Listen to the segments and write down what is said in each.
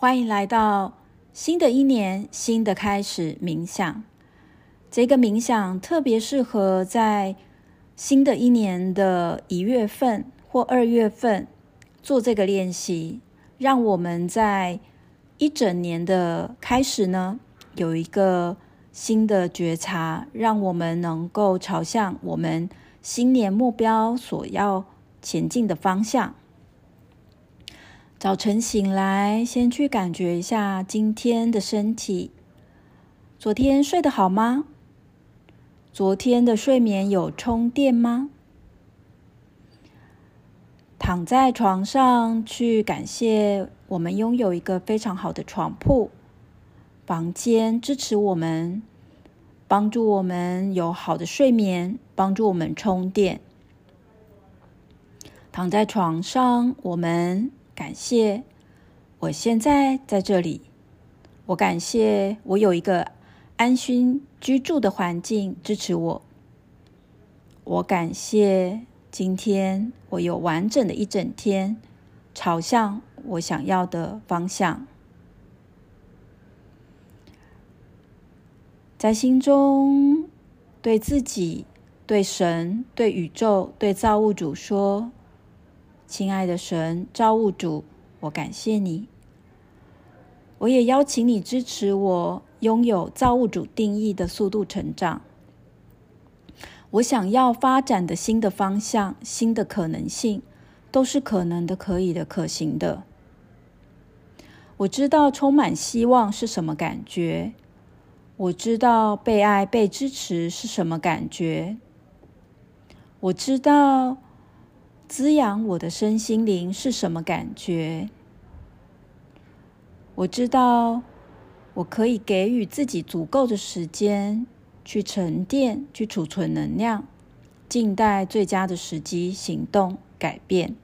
欢迎来到新的一年，新的开始冥想。这个冥想特别适合在新的一年的一月份或二月份做这个练习，让我们在一整年的开始呢，有一个新的觉察，让我们能够朝向我们新年目标所要前进的方向。早晨醒来，先去感觉一下今天的身体。昨天睡得好吗？昨天的睡眠有充电吗？躺在床上，去感谢我们拥有一个非常好的床铺，房间支持我们，帮助我们有好的睡眠，帮助我们充电。躺在床上，我们。感谢我现在在这里，我感谢我有一个安心居住的环境支持我，我感谢今天我有完整的一整天，朝向我想要的方向，在心中对自己、对神、对宇宙、对造物主说。亲爱的神，造物主，我感谢你。我也邀请你支持我拥有造物主定义的速度成长。我想要发展的新的方向、新的可能性，都是可能的、可以的、可行的。我知道充满希望是什么感觉，我知道被爱、被支持是什么感觉，我知道。滋养我的身心灵是什么感觉？我知道，我可以给予自己足够的时间去沉淀、去储存能量，静待最佳的时机行动改变。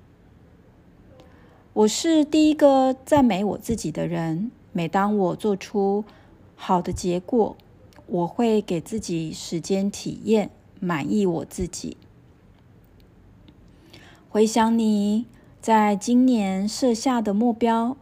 我是第一个赞美我自己的人。每当我做出好的结果，我会给自己时间体验，满意我自己。回想你在今年设下的目标，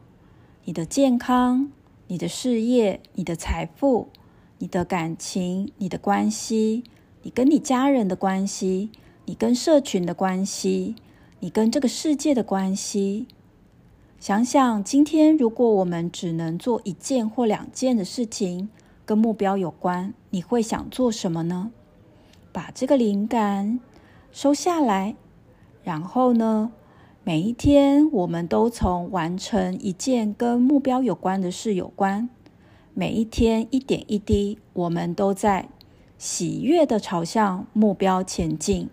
你的健康、你的事业、你的财富、你的感情、你的关系、你跟你家人的关系、你跟社群的关系、你跟这个世界的关系。想想今天，如果我们只能做一件或两件的事情跟目标有关，你会想做什么呢？把这个灵感收下来。然后呢，每一天我们都从完成一件跟目标有关的事有关。每一天一点一滴，我们都在喜悦的朝向目标前进。